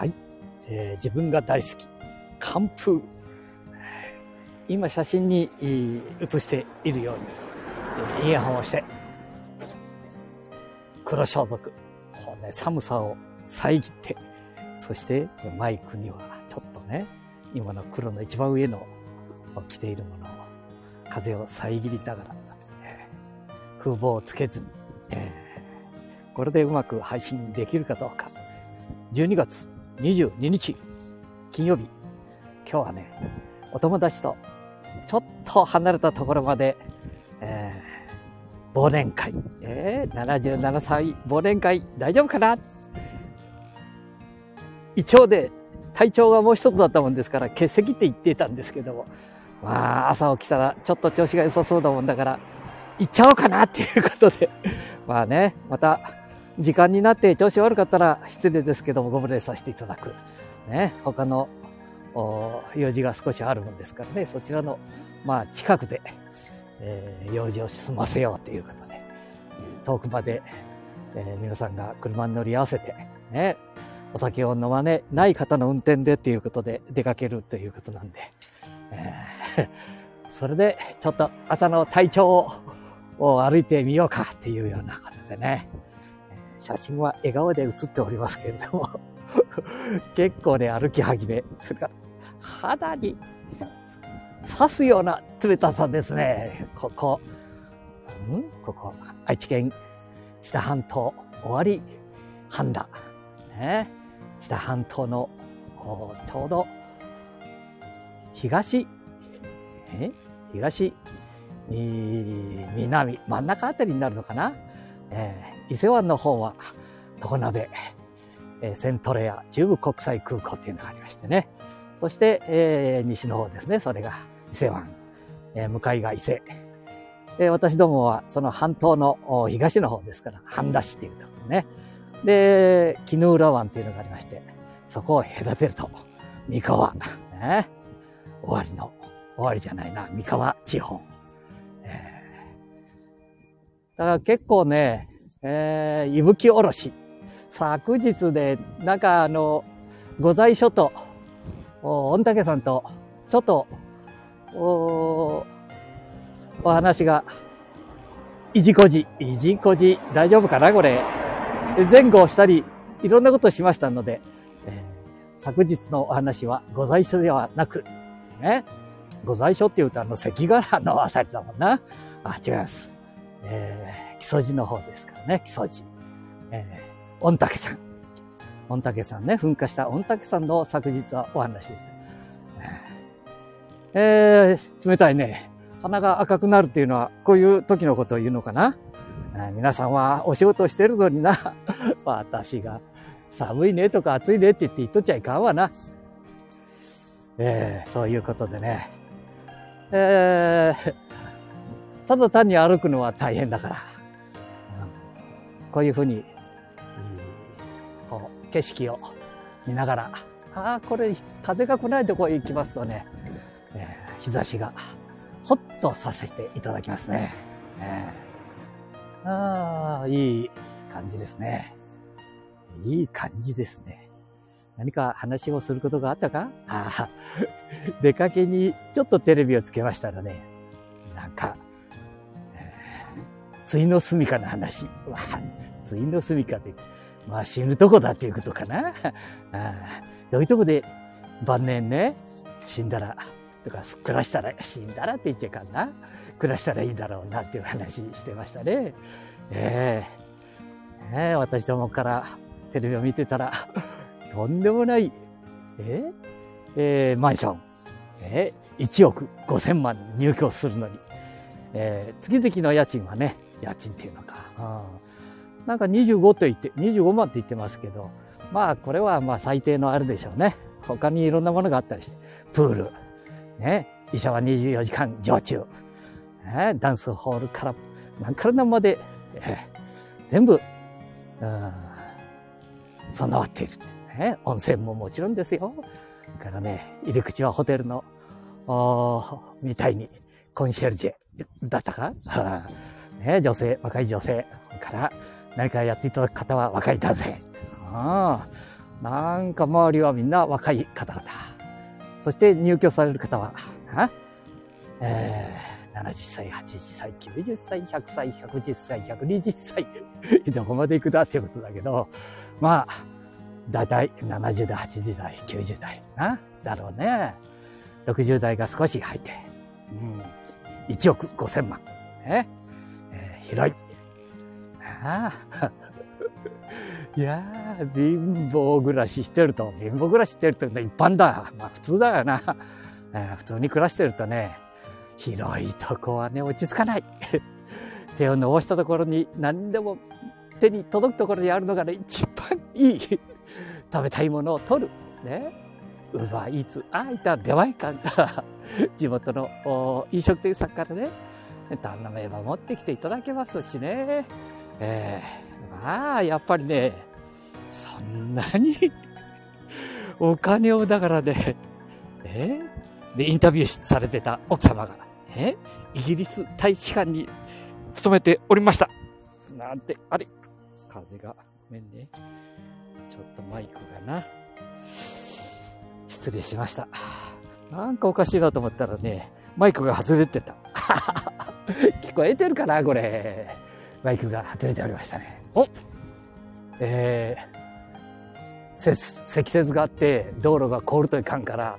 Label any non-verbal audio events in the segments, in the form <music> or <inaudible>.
はい、えー、自分が大好き。寒風。今写真に写しているように、イヤホンをして、黒装束。こうね、寒さを遮って、そしてマイクにはちょっとね、今の黒の一番上の着ているものを風を遮りながら、風防をつけずに、え、これでうまく配信できるかどうか。12月22日金曜日、今日はね、お友達とちょっと離れたところまで、えー、忘年会、えー、77歳忘年会大丈夫かな？一応で体調がもう一つだったもんですから欠席って言っていたんですけども、まあ朝起きたらちょっと調子が良さそうだもんだから行っちゃおうかなっていうことで、まあね、また時間になって調子悪かったら失礼ですけどもご無礼させていただく。ね、他の用事が少しあるもんですからね、そちらの、まあ、近くで、えー、用事を済ませようということで、遠くまで、えー、皆さんが車に乗り合わせて、ね、お酒を飲まねない方の運転でっていうことで出かけるということなんで、えー、<laughs> それでちょっと朝の体調を歩いてみようかっていうようなことでね、写真は笑顔で写っておりますけれども <laughs> 結構ね、歩き始め、それから肌に刺すような冷たさですね。ここ、ん？ここ、愛知県知多半島終わり半田。ね、知多半島のちょうど東、え？東、南、真ん中あたりになるのかな、えー、伊勢湾の方は常鍋、えー、セントレア中部国際空港っていうのがありましてね。そして、えー、西の方ですね。それが伊勢湾。えー、向かいが伊勢。えー、私どもはその半島の東の方ですから、半田市っていうところね。で、絹浦湾っていうのがありまして、そこを隔てると、三河、ね。終わりの、終わりじゃないな、三河地方。えー、だから結構ね、えー、伊吹おろし。昨日で、なんかあの、御在所と、御嶽さんと、ちょっと、お、お話が、いじこじ、いじこじ、大丈夫かなこれ。前後したり、いろんなことをしましたので、えー、昨日のお話は御在所ではなく、ね。御在所って言うとあの関ヶ原のあたりだもんな。あ、違います。えー、木曽路の方ですからね、木曽路。えー御嶽山。御嶽山ね、噴火した御嶽山の昨日はお話です。えー、冷たいね。鼻が赤くなるっていうのは、こういう時のことを言うのかな？皆さんはお仕事してるのにな。<laughs> 私が寒いねとか暑いねって言って言っとっちゃいかんわな。えー、そういうことでね。えー、ただ単に歩くのは大変だから。こういうふうにこう景色を見ながらああこれ風が来ないとこへ行きますとね、えー、日差しがほっとさせていただきますね、えー、ああいい感じですね。いい感じですね。何か話をすることがあったか？ああ出かけにちょっとテレビをつけましたらねなんか、えー、ついの住みかの話わついの住みかでまあ死ぬとこだっていうことかな。<laughs> あどういうとこで晩年ね、死んだら、とか暮らしたら、死んだらって言っちゃいかんな。暮らしたらいいだろうなっていう話してましたね。ええー、え、私どもからテレビを見てたら、<laughs> とんでもない、えー、えー、マンション、えー、1億5千万入居するのに、えー、月々の家賃はね、家賃っていうのか。うん。なんか25と言って、25万って言ってますけど、まあこれはまあ最低のあるでしょうね。他にいろんなものがあったりして、プール、ね、医者は24時間常駐、ね、ダンスホールから何から何まで、え全部、うん、備わっている、ね。温泉ももちろんですよ。だからね、入り口はホテルの、おみたいにコンシェルジェだったか、ね、女性、若い女性から、何かやっていただく方は若い男性。あなんか周りはみんな若い方々。そして入居される方は、えー、70歳、80歳、90歳、100歳、110歳、120歳。<laughs> どこまで行くだっていうことだけど、まあ、だいたい70代、80代、90代な、だろうね。60代が少し入って、うん、1億5000万。ねえー、広い。<laughs> いやー、貧乏暮らししてると、貧乏暮らししてると一般だ。まあ普通だよな。えー、普通に暮らしてるとね、広いとこはね、落ち着かない。<laughs> 手を伸ばしたところに何でも手に届くところにあるのがね、一番いい。食べたいものを取る。ね。ウーバーイーツ、あいた出前館 <laughs> 地元の飲食店さんからね、頼めば持ってきていただけますしね。えー、まあ、やっぱりね、そんなに <laughs> お金をだからね、えー、で、インタビューされてた奥様が、えイギリス大使館に勤めておりました。なんて、あれ？風が、ごめんね。ちょっとマイクがな。失礼しました。なんかおかしいなと思ったらね、マイクが外れてた。聞こえてるかなこれ。マイクが外れておりましたね。おえー、積雪があって道路が凍るといかんから、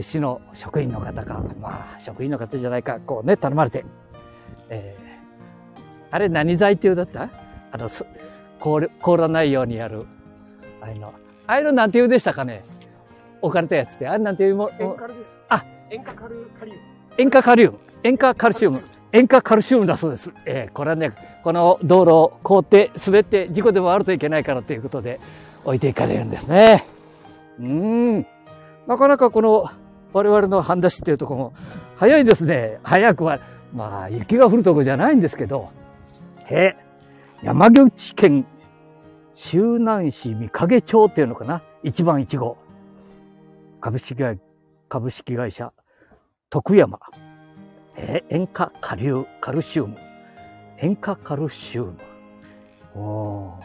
市の職員の方か、まあ、職員の方じゃないか、こうね、頼まれて、えー、あれ何剤って言うだった？あの、凍凍らないようにやる、あの、ああいうのなんて言うでしたかね？置かれたやつって、あれなんて言うも、塩化です。あ、塩化カルカリウム。塩化カリウム。塩化カルシウム。塩化カルシウムだそうです。えー、これはね、この道路を凍って滑って事故でもあるといけないからということで置いていかれるんですね。うん。なかなかこの我々の半田市っていうところも早いですね。早くは、まあ雪が降るとこじゃないんですけど、へ山口県周南市三影町っていうのかな？一番一号。株式会株式会社徳山。え塩化カリウカルシウム。塩化カルシウム。お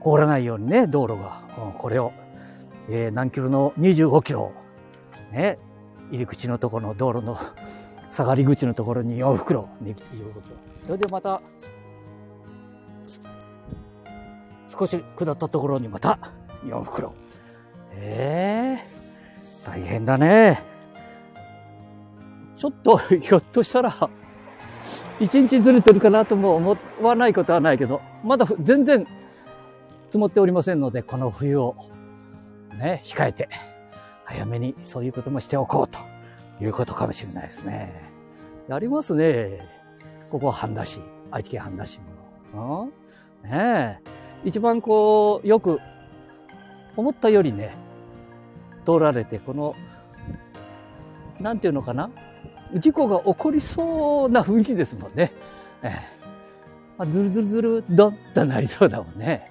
凍らないようにね、道路が。これを、えー、何キロの25キロ。ね、入り口のところの道路の <laughs> 下がり口のところに4袋。ね、それでまた、少し下ったところにまた4袋。ええー、大変だね。ちょっとひょっとしたら、一日ずれてるかなとも思わないことはないけど、まだ全然積もっておりませんので、この冬をね、控えて、早めにそういうこともしておこうということかもしれないですね。やりますね。ここは半田市、愛知県半田市も。ね。一番こう、よく思ったよりね、通られて、この、なんていうのかな？事故が起こりそうな雰囲気ですもんね。ええまあ、ずるずるずるどんとなりそうだもんね。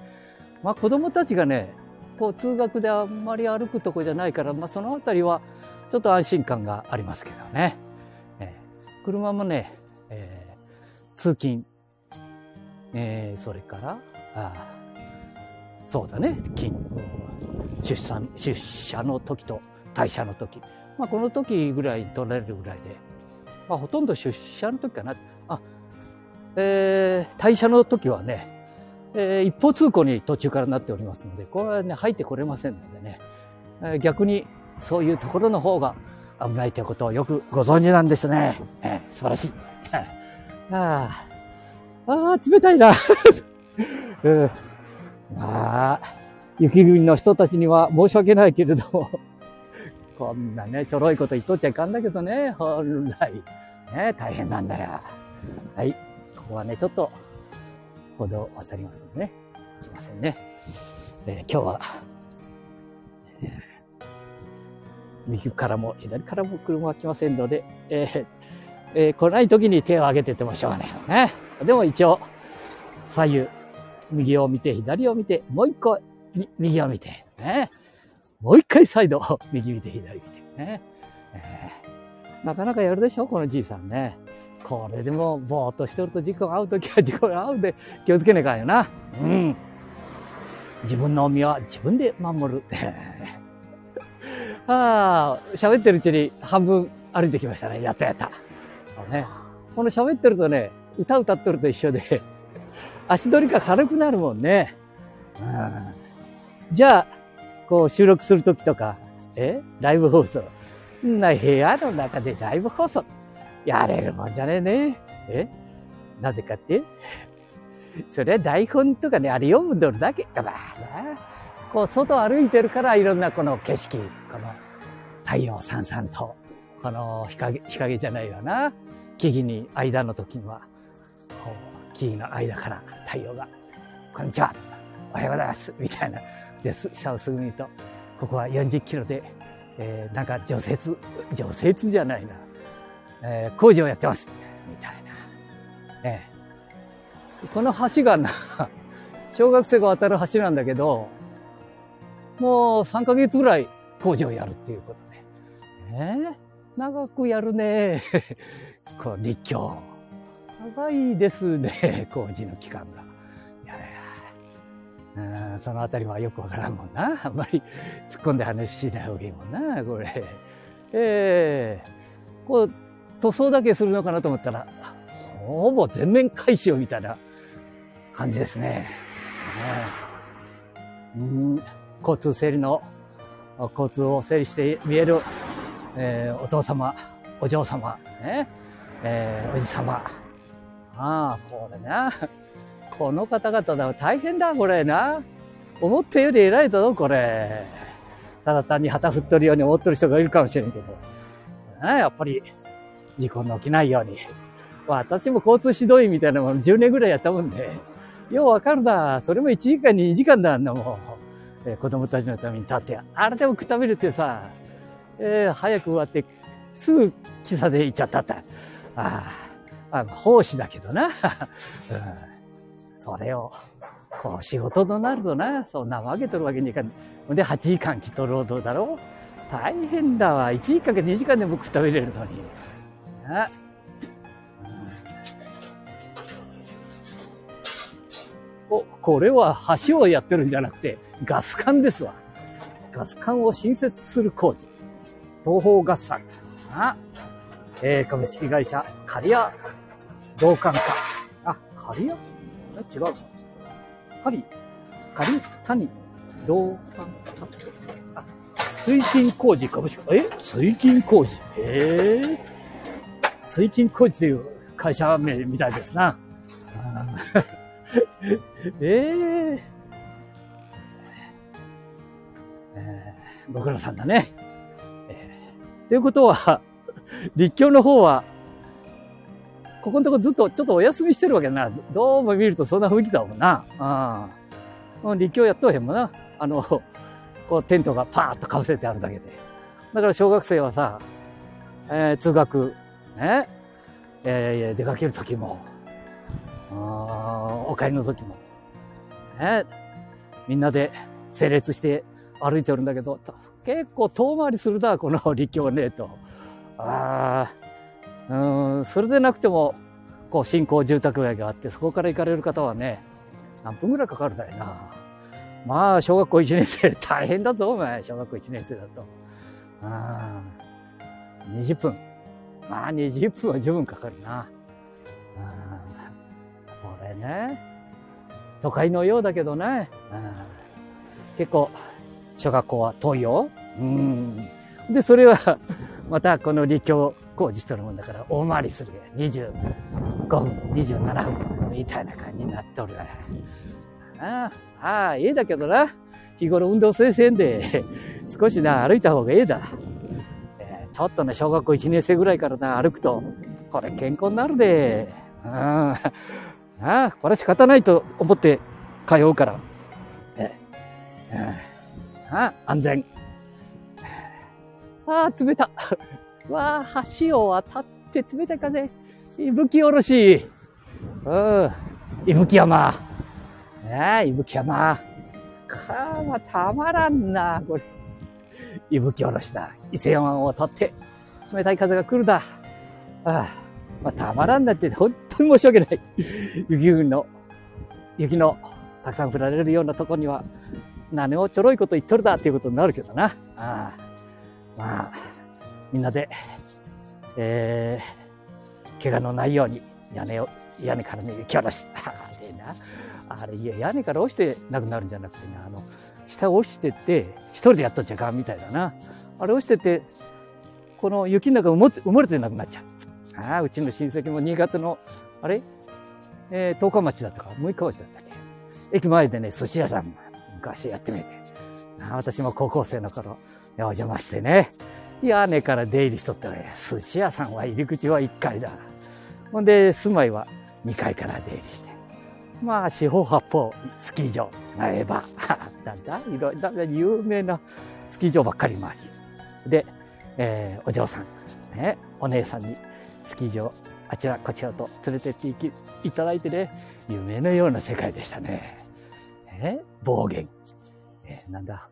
まあ子供たちがね、こう通学であんまり歩くとこじゃないから、まあそのあたりはちょっと安心感がありますけどね。ええ、車もね、えー、通勤、えー、それから、あそうだね、勤、出産、出社の時と退社の時。まあこの時ぐらい取られるぐらいで、あ、ほとんど出社の時かな。あ、えー、退社の時はね、えー、一方通行に途中からなっておりますので、これはね、入ってこれませんのでね、えー、逆にそういうところの方が危ないということをよくご存知なんですね。えー、素晴らしい。<laughs> ああ、冷たいな。う <laughs> ん、まあ、雪国の人たちには申し訳ないけれども、こんなね、ちょろいこと言っとっちゃいかんだけどね、本来。ね、大変なんだよ。はい。ここはね、ちょっと、歩道を渡りますね。すいませんね。えー、今日は、えー、右からも左からも車は来ませんので、えーえー、来ない時に手を挙げててもしょうがないよね。でも一応、左右、右を見て、左を見て、もう一個、右を見て、ね。もう一回再度、<laughs> 右見て、左見て、ね。えーなかなかやるでしょこのじいさんね。これでも、ぼーっとしてると事故が合うときは事故が合うんで気をつけねえかんよな。うん。自分の身は自分で守る。<laughs> ああ、喋ってるうちに半分歩いてきましたね。やったやった。ね、この喋ってるとね、歌歌ってると一緒で、<laughs> 足取りが軽くなるもんね。うん、じゃあ、こう収録するときとか、え？ライブ放送。な部屋の中でライブ放送。やれるもんじゃねえね。え？なぜかって？それは台本とかね、あれ読むんどるだけかな。こう、外歩いてるからいろんなこの景色、この太陽さんさんと、この日陰、日陰じゃないよな。木々に間の時には、こう、木々の間から太陽が、こんにちはおはようございますみたいな。で、下をすぐ見ると、ここは40キロで、えー、なんか除雪、除雪じゃないな。えー、工事をやってます。みたいな。えー、この橋がな、<laughs> 小学生が渡る橋なんだけど、もう3ヶ月ぐらい工事をやるっていうことで。えー、長くやるね。<laughs> こう立教。長いですね、工事の期間が。うんそのあたりはよくわからんもんな。<laughs> あんまり突っ込んで話しない方がいいもんな、これ。ええー、こう、塗装だけするのかなと思ったら、ほぼ全面改修みたいな感じですね。ねうん交通整理の、交通を整理して見える、えー、お父様、お嬢様、ね、えー、おじ様。ああ、これな。この方々だ、大変だ、これな。思ったより偉いだぞ、これ。ただ単に旗振っとるように思ってる人がいるかもしれんけど。ね、やっぱり、事故の起きないように。私も交通指導員みたいなもの10年ぐらいやったもんで、ようわかるな。それも1時間に2時間だんだもん。えー、子供たちのために立って。あれでもくたびれてさ、えー、早く終わって、すぐ喫茶で行っちゃったった。ああ、あ奉仕だけどな。<laughs> うんそれを、こう仕事となるとな、そんなわけ取るわけにいかん。で、8時間きと労働だろ大変だわ。1時間か2時間で僕食べれるのに。なお、これは橋をやってるんじゃなくて、ガス管ですわ。ガス管を新設する工事。東方ガスさん。あ、えー、株式会社、刈谷同感化。あ、刈谷？違う。カリ、カリ、谷、同感あ、水金工事株式、え水金工事へえ？水金工事という会社名みたいですな。<laughs> えー、えー、ご苦労さんだね。えー、ということは、立教の方はここのとこずっとちょっとお休みしてるわけな。どうも見るとそんな雰囲気だもんな。うん。立教やっとへんもんな。あの、こうテントがパーッとかぶせてあるだけで。だから小学生はさ、えー、通学、ね、えー、出かけるときも、お帰りの時も、ね、みんなで整列して歩いてるんだけど、結構遠回りするな、この立教ね、と。ああ、うん、それでなくても、こう、新興住宅街があって、そこから行かれる方はね、何分ぐらいかかるだよな。まあ、小学校1年生、大変だぞ、お前、小学校1年生だと。うん、20分。まあ、20分は十分かかるな。これね、都会のようだけどね、結構、小学校は遠いよ。うん。で、それは、またこの立教工事しとるもんだから大回りする25分、27分みたいな感じになっとるああ、ああ、ええだけどな。日頃運動せせんで、少しな、歩いた方がええだ。えー、ちょっとね、小学校1年生ぐらいからな、歩くと、これ健康になるで。うん。ああ、これ仕方ないと思って通うから。えー、ああ、安全。ああ、冷た。<laughs> わあ、橋を渡って冷たい風。いぶきおろし。うん。いぶき山。ねえ、いぶき山。かあ、まあたまらんな、これ。いぶきおろしだ。伊勢山を渡って、冷たい風が来るだ。ああ、まあ、たまらんだって、本当に申し訳ない。雪国の、雪のたくさん降られるようなとこには、何をちょろいこと言っとるだっていうことになるけどな。ああまあ、みんなで、えー、怪我のないように屋根を、屋根からね、雪下ろし。<laughs> あれな。あれ、いや、屋根から落ちてなくなるんじゃなくてね、あの、下落ちてて、一人でやっとっちゃかんみたいだな。あれ落ちてて、この雪の中埋も埋もれてなくなっちゃう。ああ、うちの親戚も新潟の、あれ？えー、十日町だったか、六日町だったっけ駅前でね、寿司屋さん、昔やってみて。私も高校生の頃、お邪魔してね。屋根から出入りしとったら、寿司屋さんは入り口は1階だ。ほんで、住まいは2階から出入りして。まあ、四方八方、スキー場、苗場、なんだ、いろいろ、有名なスキー場ばっかり回り。で、えー、お嬢さん、ね、お姉さんにスキー場、あちらこちらと連れてっていきいただいてね、夢のような世界でしたね。え暴言。なんだ、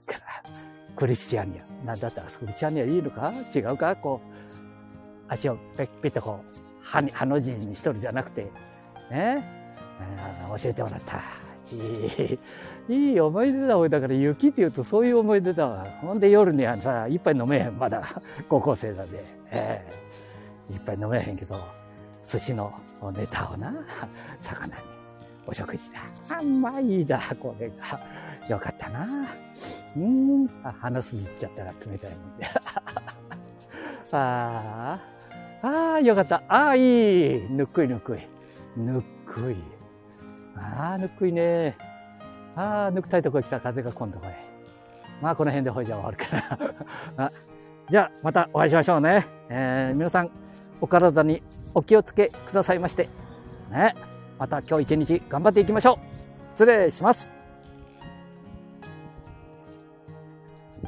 クリスチャニア。なんだったらクリスチャニアいいのか？違うか？こう、足をペッペッとこう、はにハの字にしとるじゃなくて、ね、教えてもらった。いい、いい思い出だおい。だから雪って言うとそういう思い出だわ。ほんで夜にはさ、一杯飲めへん。まだ高校生だで。ええー、一杯飲めへんけど、寿司のネタをな、魚にお食事だ。あ、まいいだ、これが。よかったな。うん、あ鼻すじっちゃったら冷たいもんで。<laughs> ああ、ああ、よかった。ああ、いい。ぬっくいぬっくい。ぬっくい。ああ、ぬっくいね。ああ、ぬくたいとこ来た風が今度こへ。まあ、この辺でほいじゃ終わるかな <laughs> あ。じゃあ、またお会いしましょうね。えー、皆さん、お体にお気をつけくださいまして。ね。また今日一日頑張っていきましょう。失礼します。